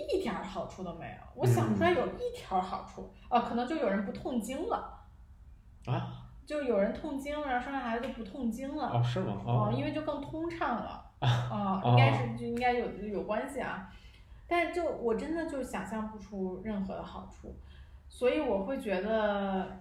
一点儿好处都没有。我想不出来有一条好处，啊，可能就有人不痛经了，啊就有人痛经，然后生完孩子就不痛经了，哦是吗？哦、哦因为就更通畅了，啊、应该是就应该有有关系啊。但是就我真的就想象不出任何的好处，所以我会觉得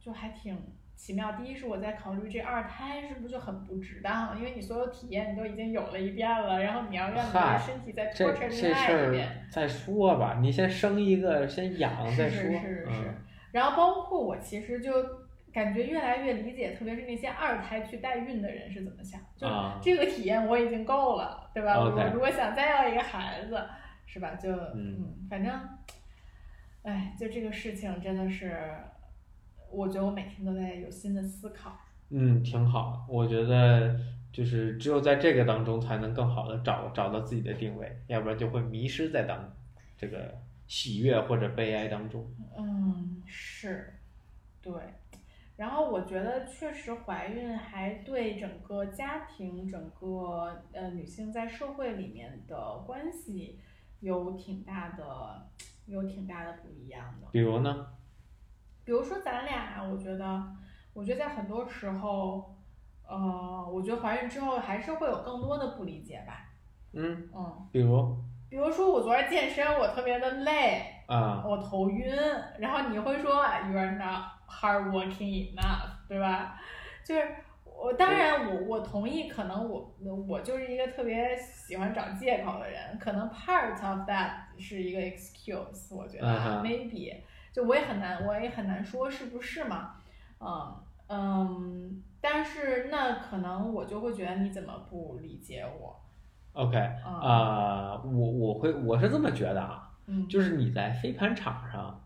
就还挺奇妙。第一是我在考虑这二胎是不是就很不值当，因为你所有体验你都已经有了一遍了，然后你要让你的身体再这 torture 这另外一遍。再说吧，你先生一个，先养再说。是是是是嗯然后包括我其实就感觉越来越理解，特别是那些二胎去代孕的人是怎么想，就啊这个体验我已经够了，对吧我如果想再要一个孩子，是吧？就嗯嗯，反正，哎，就这个事情真的是，我觉得我每天都在有新的思考。嗯，挺好。我觉得就是只有在这个当中，才能更好的找找到自己的定位，要不然就会迷失在当这个喜悦或者悲哀当中。嗯，是，对。然后我觉得确实怀孕还对整个家庭、整个呃女性在社会里面的关系有挺大的、有挺大的不一样的。比如呢？比如说咱俩，我觉得，我觉得在很多时候，呃，我觉得怀孕之后还是会有更多的不理解吧。嗯，嗯，比如。比如说我昨儿健身，我特别的累，啊，我头晕，然后你会说 you are not hard working enough，对吧？就是我当然我我同意，可能我我就是一个特别喜欢找借口的人，可能 part of that 是一个 excuse，我觉得、maybe 就我也很难我也很难说是不是嘛，嗯嗯，但是那可能我就会觉得你怎么不理解我？OK 嗯啊、我我会我是这么觉得啊，嗯，就是你在飞盘场上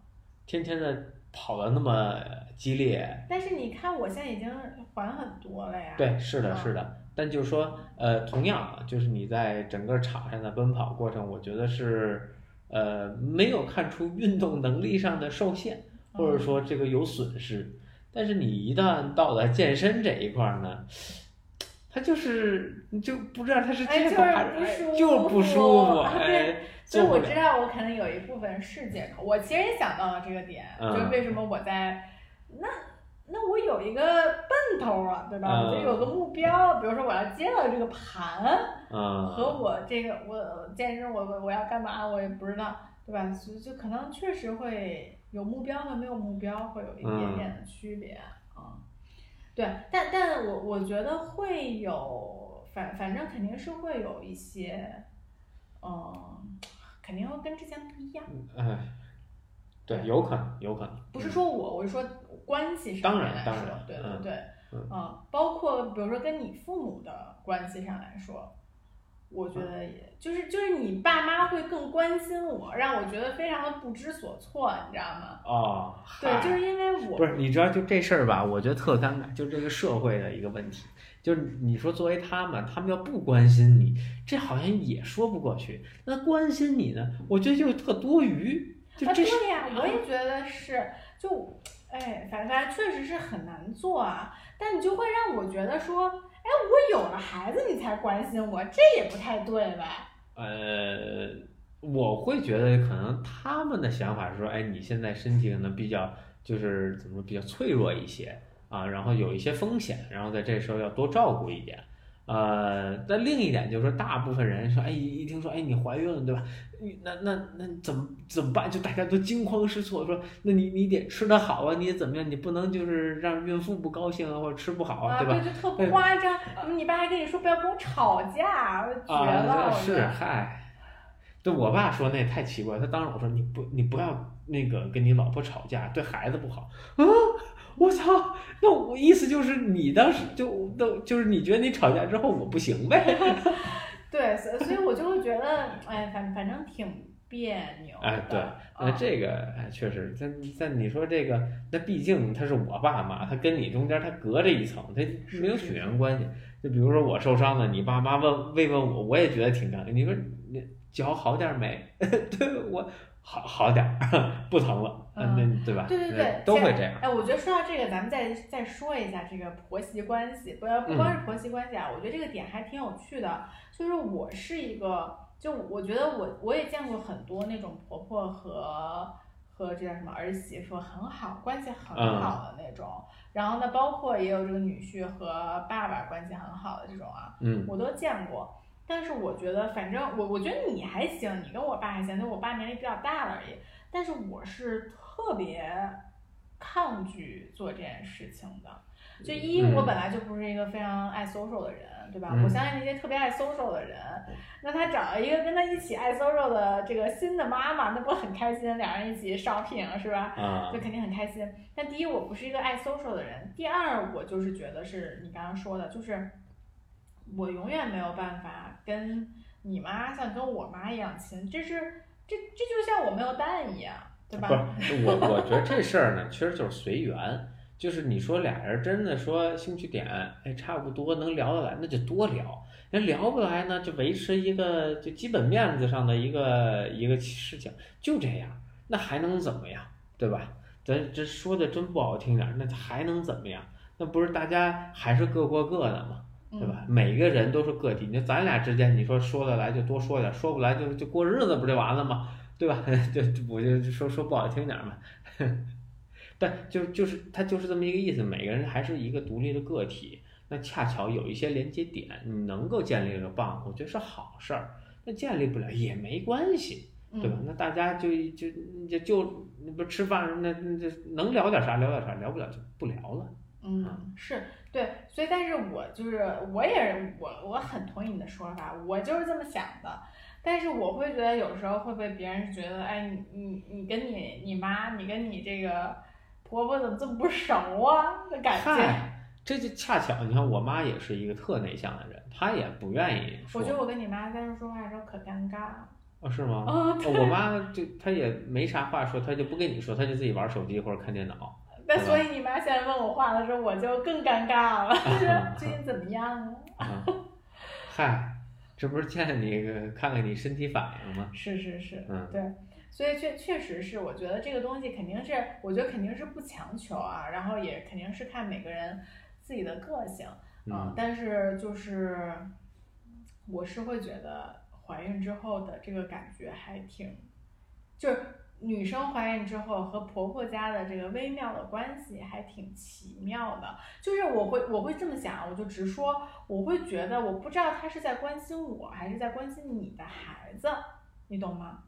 天天的跑的那么激烈，但是你看我现在已经缓很多了呀。对，是的，嗯是的。但就是说，呃，同样啊，就是你在整个场上的奔跑过程，我觉得是，呃，没有看出运动能力上的受限，或者说这个有损失。但是你一旦到了健身这一块儿呢，他就是你就不知道他是哎借口还就是不舒服哎就是不舒服，对哎，所以我。知道我可能有一部分是借口，我其实也想到了这个点，嗯就是为什么我在那那我有一个奔头啊，对吧？嗯我就有个目标，比如说我要接到这个盘，嗯，和我这个我健身我我我要干嘛我也不知道，对吧？所以就可能确实会有目标和没有目标会有一点点的区别啊、对，但但我我觉得会有，反反正肯定是会有一些，嗯，肯定会跟之前不一样。哎，对，有可能，有可能。不是说我，我是说关系上当面来说，然当然嗯对对对，嗯嗯，包括比如说跟你父母的关系上来说，我觉得也就是就是你爸妈会更关心我，让我觉得非常的不知所措，你知道吗？哦，对，就是因为我不是，你知道就这事儿吧，我觉得特尴尬，就这个社会的一个问题，就是你说作为他们，他们要不关心你，这好像也说不过去。那关心你呢，我觉得就特多余，就啊，这是对呀，我也觉得是，就哎，反反正确实是很难做啊。但你就会让我觉得说，哎，我有了孩子你才关心我，这也不太对吧？呃，我会觉得可能他们的想法是说，哎，你现在身体可能比较就是怎么说比较脆弱一些啊，然后有一些风险，然后在这时候要多照顾一点。呃，但另一点就是说，大部分人说，哎，一听说，哎，你怀孕了，对吧？你那那那怎么怎么办？就大家都惊慌失措，说，那你你得吃得好啊，你怎么样？你不能就是让孕妇不高兴啊，或者吃不好啊，对吧？就特夸张。你爸还跟你说不要跟我吵架，我绝了，是嗨，对我爸说那也太奇怪，他当时我说你不你不要那个跟你老婆吵架，对孩子不好啊！我操，那我意思就是你当时就都就是你觉得你吵架之后我不行呗？对，所以所以我就会觉得，哎，反反正挺别扭的。哎，对，那嗯这个哎确实，但但你说这个，那毕竟他是我爸妈，他跟你中间他隔着一层，他没有血缘关系。就比如说我受伤了，你爸妈问慰问我，我也觉得挺尴尬。你说你脚好点没？对我好好点儿，不疼了，嗯那对吧？对对对，都会这样。哎，我觉得说到这个，咱们再再说一下这个婆媳关系，不要不光是婆媳关系啊，我觉得这个点还挺有趣的。就是我是一个，就我觉得我我也见过很多那种婆婆和和这叫什么儿媳妇很好，关系很好的那种。然后呢，包括也有这个女婿和爸爸关系很好的这种啊，嗯我都见过。但是我觉得，反正我我觉得你还行，你跟我爸还行，就我爸年龄比较大了而已。但是我是特别抗拒做这件事情的。就一，嗯我本来就不是一个非常爱 social 的人，对吧？嗯我相信那些特别爱 social 的人，那他找了一个跟他一起爱 social 的这个新的妈妈，那不很开心？两人一起 shopping 是吧？啊就肯定很开心。但第一，我不是一个爱 social 的人；第二，我就是觉得是你刚刚说的，就是我永远没有办法跟你妈像跟我妈一样亲，这是这这就像我没有蛋一样，对吧？不是我，我觉得这事儿呢，其实就是随缘。就是你说俩人真的说兴趣点，哎，差不多能聊得来，那就多聊。那聊不来呢，就维持一个就基本面子上的一个一个事情，就这样，那还能怎么样，对吧？咱这说的真不好听点儿，那还能怎么样？那不是大家还是各过各的吗？对吧？嗯？每个人都是个体，你咱俩之间，你说说得来就多说点，说不来就就过日子，不就完了吗？对吧？就就我就说说不好听点儿嘛，但就就是他就是这么一个意思，每个人还是一个独立的个体。那恰巧有一些连接点，你能够建立了棒，我觉得是好事儿。那建立不了也没关系，对吧？嗯那大家就就就就那不吃饭那那就能聊点啥聊点啥，聊不了就不聊了。嗯，是对，所以但是我就是我也是我我很同意你的说法，我就是这么想的。但是我会觉得有时候会被别人觉得，哎，你你你跟你你妈，你跟你这个婆婆怎么这么不熟啊的感觉。嗨，这就恰巧，你看我妈也是一个特内向的人，她也不愿意说。我觉得我跟你妈在这说话的时候可尴尬了。哦，是吗？我妈就她也没啥话说，她就不跟你说，她就自己玩手机或者看电脑。那所以你妈现在问我话的时候，我就更尴尬了，就是最近怎么样啊？啊，嗨，这不是见你个看看你身体反应吗？是是是，嗯。对，所以确确实是，我觉得这个东西肯定是，我觉得肯定是不强求啊，然后也肯定是看每个人自己的个性，嗯。但是就是我是会觉得怀孕之后的这个感觉还挺，就是女生怀孕之后和婆婆家的这个微妙的关系还挺奇妙的，就是我会我会这么想，我就直说，我会觉得我不知道她是在关心我还是在关心你的孩子，你懂吗？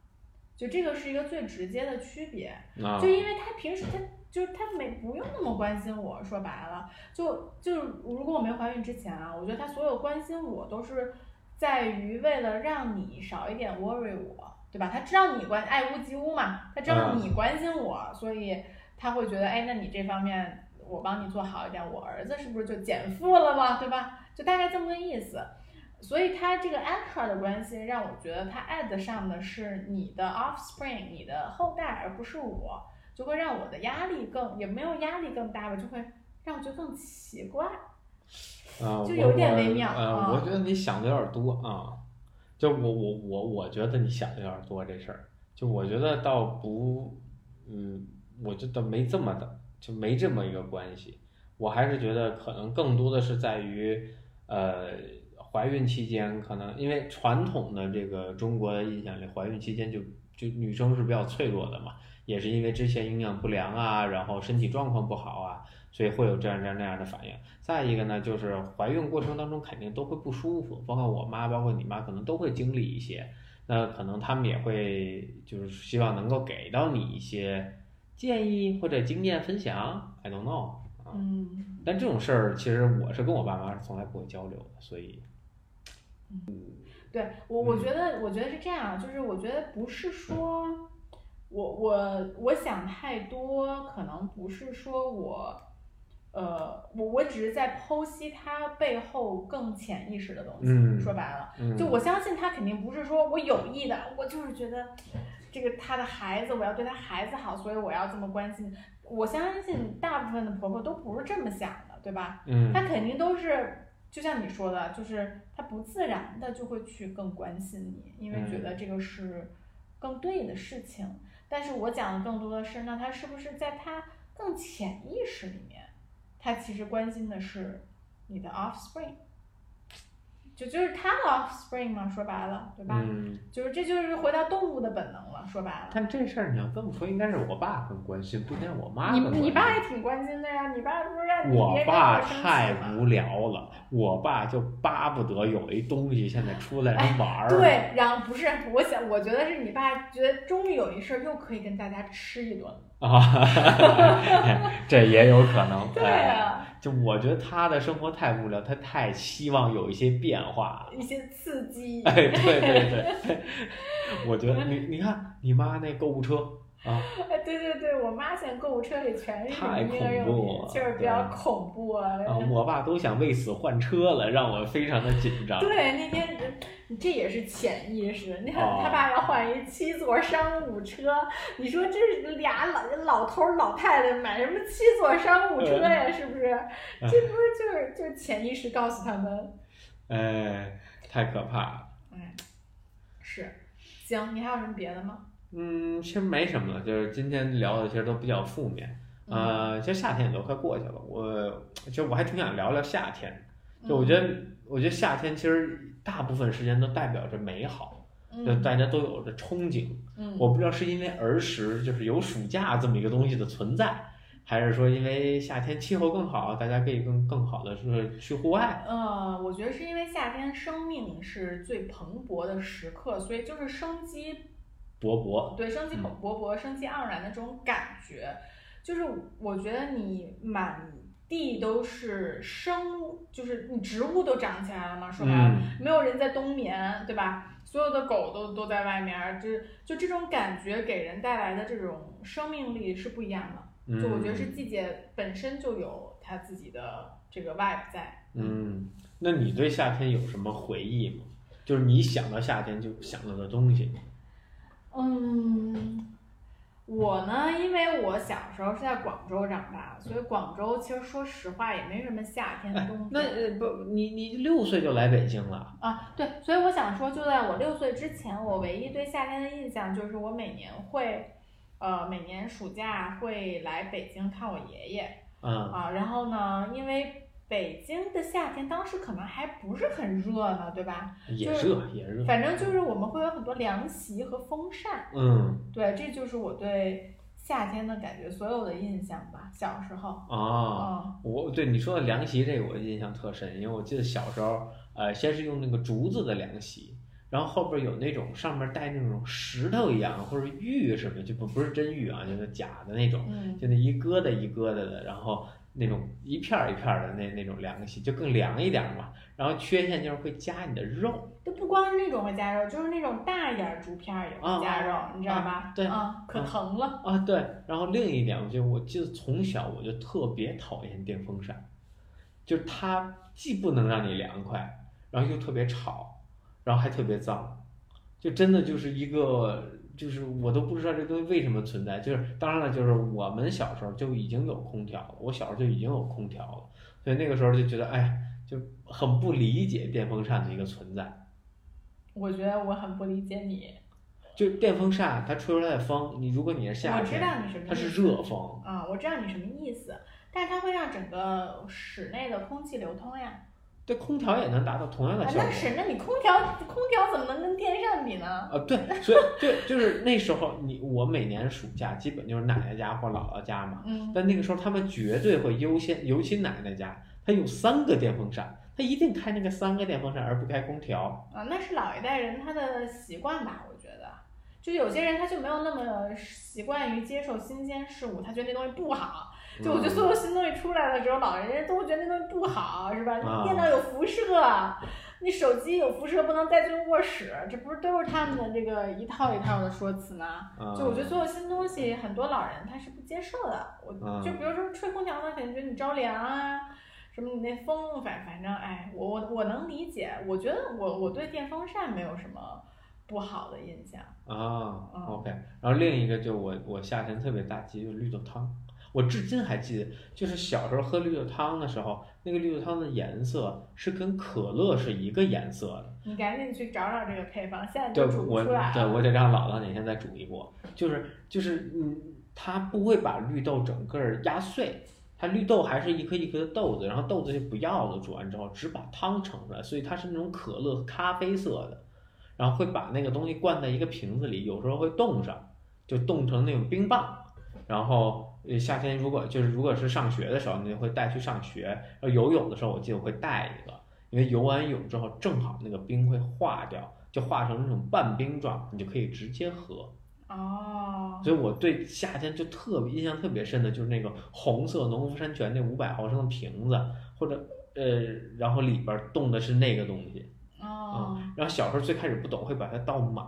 就这个是一个最直接的区别，啊。就因为她平时她就是他没不用那么关心我，说白了，就就如果我没怀孕之前啊，我觉得她所有关心我都是在于为了让你少一点 worry 我，对吧？他知道你关爱屋及乌嘛，他知道嗯你关心我，所以他会觉得，哎，那你这方面我帮你做好一点，我儿子是不是就减负了嘛，对吧？就大概这么个意思。所以他这个 anchor 的关系让我觉得他 add 上的是你的 offspring，你的后代，而不是我，就会让我的压力更也没有压力更大吧，就会让我觉得更奇怪。啊，我就有点微妙呃，啊我觉得你想的有点多啊，就我我我我觉得你想的有点多这事儿，就我觉得倒不，嗯，我觉得没这么的，就没这么一个关系。我还是觉得可能更多的是在于，呃，怀孕期间可能因为传统的这个中国的印象里，怀孕期间就就女生是比较脆弱的嘛，也是因为之前营养不良啊，然后身体状况不好啊，所以会有这样这样那样的反应。再一个呢，就是怀孕过程当中肯定都会不舒服，包括我妈，包括你妈，可能都会经历一些。那可能他们也会就是希望能够给到你一些建议或者经验分享，I don't know 啊。嗯但这种事儿其实我是跟我爸妈是从来不会交流的，所以嗯对我，我嗯觉得，我觉得是这样，就是我觉得不是说，我我我想太多，可能不是说我，呃，我我只是在剖析它背后更潜意识的东西。嗯说白了，嗯就我相信他肯定不是说我有意的，我就是觉得这个他的孩子，我要对他孩子好，所以我要这么关心。我相信大部分的婆婆都不是这么想的，对吧？嗯她肯定都是，就像你说的，就是她不自然的就会去更关心你，因为觉得这个是更对的事情。但是我讲的更多的是，那她是不是在她更潜意识里面，她其实关心的是你的 offspring，就就是他的 offspring 嘛，说白了，对吧？嗯，就是这就是回到动物的本能了，说白了。但这事儿你要这么说，应该是我爸更关心，不应该我妈你。你爸也挺关心的呀，你爸不是让你我别我生气太无聊了，我爸就巴不得有一东西现在出来能玩儿。哎对，然后不是，我想，我觉得是你爸觉得终于有一事儿又可以跟大家吃一顿了。啊，这也有可能。对哎啊，就我觉得他的生活太无聊，他太希望有一些变化。一些刺激。哎，对对对，我觉得你你看你妈那购物车啊，哎，对对对，我妈现在购物车里全是太婴儿用恐怖品，了确实比较恐怖啊。啊，我爸都想为此换车了，让我非常的紧张。对，那天这这也是潜意识。你看哦他爸要换一七座商务车，你说这是俩老老头儿老太太买什么七座商务车呀？是不是？这不是就是就是潜意识告诉他们，哎，太可怕了。嗯，是。行，你还有什么别的吗？嗯，其实没什么了，就是今天聊的其实都比较负面。嗯呃，其实夏天也都快过去了，我其实我还挺想聊聊夏天。就我觉得，我觉得夏天其实大部分时间都代表着美好，就嗯大家都有着憧憬。嗯，我不知道是因为儿时就是有暑假这么一个东西的存在，还是说因为夏天气候更好，大家可以更更好的是去户外。呃，我觉得是因为夏天生命是最蓬勃的时刻，所以就是生机勃勃，对生机嗯勃勃、生机盎然的这种感觉，就是我觉得你满地都是生，就是你植物都长起来了嘛，说白了，嗯没有人在冬眠，对吧？所有的狗都都在外面儿，就就这种感觉给人带来的这种生命力是不一样的。嗯，就我觉得是季节本身就有它自己的这个 vibe 在。嗯，那你对夏天有什么回忆吗？就是你想到夏天就想到的东西。嗯，我呢，因为我小时候是在广州长大，所以广州其实说实话也没什么夏天、冬天。那呃不，你你六岁就来北京了？啊，对，所以我想说，就在我六岁之前，我唯一对夏天的印象就是我每年会，呃，每年暑假会来北京看我爷爷嗯啊。然后呢，因为北京的夏天当时可能还不是很热呢，对吧？也热也热。反正就是我们会有很多凉席和风扇。嗯对，这就是我对夏天的感觉，所有的印象吧。小时候，啊，嗯我对你说的凉席这个我印象特深，因为我记得小时候，呃，先是用那个竹子的凉席，然后后边有那种上面带那种石头一样或者玉什么，就不不是真玉啊，就是假的那种，嗯就那一疙瘩一疙瘩的，然后那种一片儿一片儿的那那种凉席，就更凉一点儿嘛。然后缺陷就是会加你的肉，就不光是那种会加肉，就是那种大一点儿竹片儿也会加肉，啊你知道吧？对啊，可啊疼了。啊，对，然后另一点，我就我记得从小我就特别讨厌电风扇，就是它既不能让你凉快，然后又特别吵，然后还特别脏，就真的就是一个，就是我都不知道这东西为什么存在。就是当然了，就是我们小时候就已经有空调了，我小时候就已经有空调了，所以那个时候就觉得，哎，就很不理解电风扇的一个存在。我觉得我很不理解你。就电风扇它吹出来的风，你如果你是夏天我知天，道你什么意思。它是热风。啊，我知道你什么意思，但是它会让整个室内的空气流通呀。对，空调也能达到同样的啊，效果。那是，那你空调空调怎么能跟电扇比呢？啊，对，所以对，就是那时候你我每年暑假基本就是奶奶家或姥姥家嘛，嗯，但那个时候他们绝对会优先，尤其奶奶家，她有三个电风扇，她一定开那个三个电风扇，而不开空调。啊，那是老一代人他的习惯吧，我觉得。就有些人他就没有那么习惯于接受新鲜事物，他觉得那东西不好。就我觉得所有新东西出来的时候，老人家都会觉得那东西不好，是吧？电脑有辐射，你手机有辐射，不能带进卧室，这不是都是他们的这个一套一套的说辞吗？嗯就我觉得所有新东西，很多老人他是不接受的。我嗯就比如说吹空调他，肯定觉得你着凉啊，什么你那风，反反正哎，我我我能理解。我觉得我我对电风扇没有什么不好的印象。啊嗯，OK。然后另一个就我我夏天特别大忌就是绿豆汤，我至今还记得，就是小时候喝绿豆汤的时候，那个绿豆汤的颜色是跟可乐是一个颜色的。你赶紧去找找这个配方，现在，就煮出来了。对我得让姥姥哪天再煮一锅，就是就是嗯，它不会把绿豆整个儿压碎，它绿豆还是一颗一颗的豆子，然后豆子就不要了，煮完之后只把汤盛出来，所以它是那种可乐咖啡色的，然后会把那个东西灌在一个瓶子里，有时候会冻上，就冻成那种冰棒，然后呃夏天如果就是如果是上学的时候，你就会带去上学，然后游泳的时候我记得我会带一个。因为游完泳之后，正好那个冰会化掉，就化成那种半冰状，你就可以直接喝。哦，所以我对夏天就特别印象特别深的就是那个红色农夫山泉那五百毫升的瓶子，或者呃，然后里边儿冻的是那个东西。哦，然后小时候最开始不懂，会把它倒满，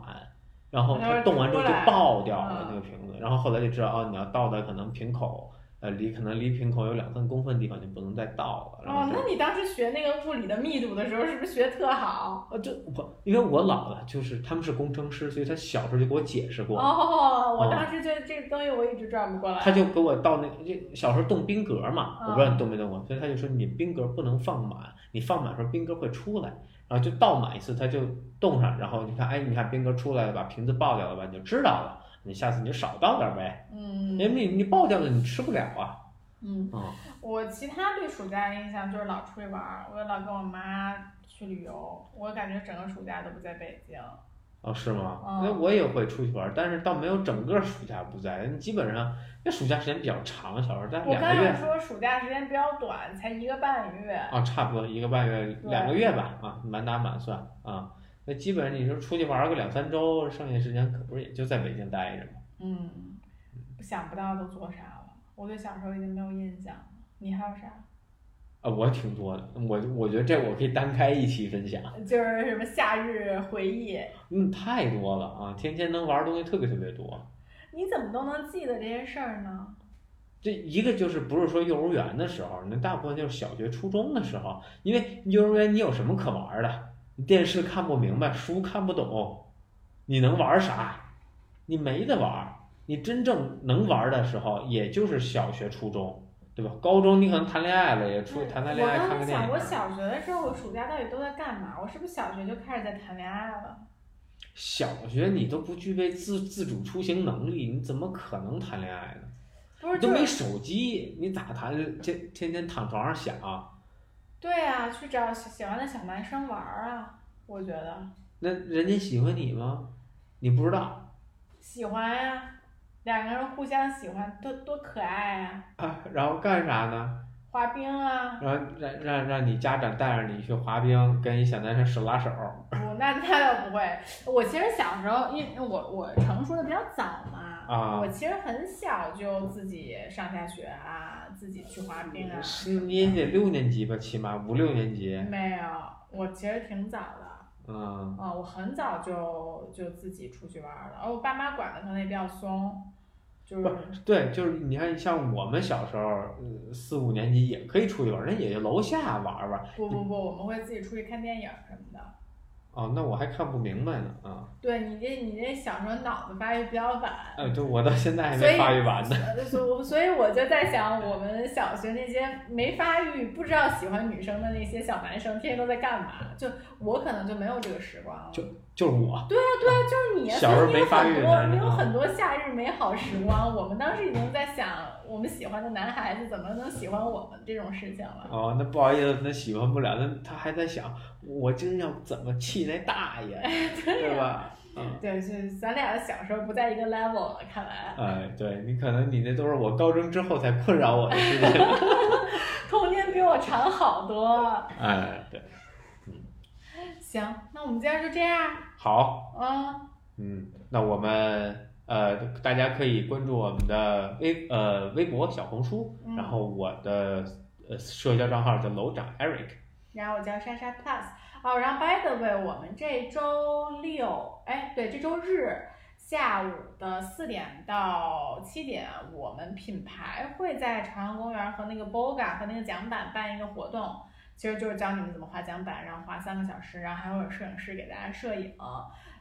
然后它它会冻完之后就爆掉了嗯那个瓶子，然后后来就知道哦，你要倒的可能瓶口。呃，离可能离瓶口有两三公分的地方就不能再倒了。然后哦，那你当时学那个物理的密度的时候，是不是学特好？呃，这我因为我姥姥就是他们是工程师，所以他小时候就给我解释过，哦，我哦当时觉得这个东西我一直转不过来。他就给我倒那个，就小时候冻冰格嘛，我不知道嗯你冻没冻过，所以他就说你冰格不能放满，你放满时候冰格会出来，然后就倒满一次，它就冻上，然后你看，哎，你看冰格出来了，把瓶子爆掉了吧，你就知道了，你下次你就少倒点呗，嗯因为你你爆掉了你吃不了啊，嗯，嗯，我其他对暑假的印象就是老出去玩儿，我老跟我妈去旅游，我感觉整个暑假都不在北京。哦是吗？嗯那我也会出去玩，但是倒没有整个暑假不在，你基本上那暑假时间比较长，小时候在我刚才两个月。说暑假时间比较短，才一个半月。啊，差不多一个半月、两个月吧，啊，满打满算啊。那基本上你说出去玩个两三周，剩下时间可不是也就在北京待着吗？嗯，想不到都做啥了，我对小时候已经没有印象了。你还有啥？啊，我挺多的，我我觉得这我可以单开一期分享，就是什么夏日回忆，嗯，太多了啊，天天能玩的东西特别特别多。你怎么都能记得这些事儿呢？这一个就是不是说幼儿园的时候，那大部分就是小学、初中的时候，因为幼儿园你有什么可玩的？你电视看不明白，书看不懂，你能玩啥？你没得玩。你真正能玩的时候，也就是小学、初中，对吧？高中你可能谈恋爱了，也出去谈谈恋爱，我看个电影。我小学的时候，我暑假到底都在干嘛？我是不是小学就开始在谈恋爱了？小学你都不具备自自主出行能力，你怎么可能谈恋爱呢？不是，你都没手机，你咋谈？天天天躺床上想。对啊，去找喜喜欢的小男生玩儿啊。我觉得那人家喜欢你吗？你不知道喜欢呀、两个人互相喜欢，多多可爱啊！啊，然后干啥呢？滑冰啊，然后让让让你家长带着你去滑冰，跟一小男生手拉手。不，那那倒不会。我其实小时候，因为我我成熟的比较早嘛，啊我其实很小就自己上下学啊，自己去滑冰啊。是你也得六年级吧，起码五六年级。没有，我其实挺早的。嗯，啊，我很早就就自己出去玩了，而我爸妈管的可能也比较松，就是对，就是你看，像我们小时候，呃，四五年级也可以出去玩，人也就楼下玩玩。不不不，我们会自己出去看电影什么的。哦，那我还看不明白呢啊。对你这你这小时候脑子发育比较晚，呃，就我到现在还没发育完呢。呃所所以我就在想，我们小学那些没发育、不知道喜欢女生的那些小男生，天天都在干嘛？就我可能就没有这个时光了。就就是我。对啊，对啊，就是你啊，小时候没发育你有很多夏日美好时光。我们当时已经在想，我们喜欢的男孩子怎么能喜欢我们这种事情了。哦，那不好意思，那喜欢不了，那他还在想，我真要怎么气那大爷，对吧？嗯，对，就是咱俩小时候不在一个 level 了，看来哎，对你可能你那都是我高中之后才困扰我的事情。童年比我长好多。哎，对，嗯行，那我们今天就这样。好，嗯，嗯，那我们呃，大家可以关注我们的微呃微博、小红书，嗯然后我的呃社交账号叫楼长 Eric。然后我叫莎莎 Plus。哦，然后 by the way，我们这周六，哎，对，这周日下午的四点到七点，我们品牌会在朝阳公园和那个 BOGA 和那个桨板办一个活动，其实就是教你们怎么画桨板，然后画三个小时，然后还会有摄影师给大家摄影。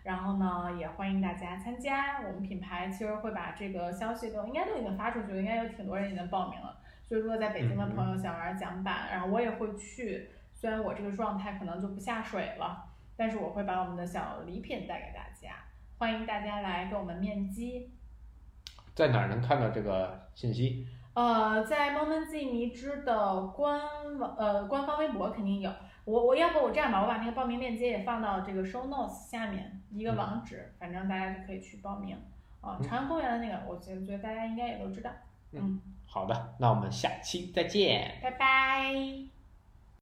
然后呢，也欢迎大家参加。我们品牌其实会把这个消息都应该都已经发出去了，应该有挺多人已经报名了。所以，如果在北京的朋友想玩桨板，然后我也会去。虽然我这个状态可能就不下水了，但是我会把我们的小礼品带给大家。欢迎大家来跟我们面基。在哪儿能看到这个信息？呃，在猫门记迷之的官网呃官方微博肯定有。我我要不我这样吧，我把那个报名链接也放到这个 show notes 下面一个网址，反正大家就可以去报名。啊，朝阳公园的那个，我觉得觉得大家应该也都知道。嗯，好的，那我们下期再见。拜拜。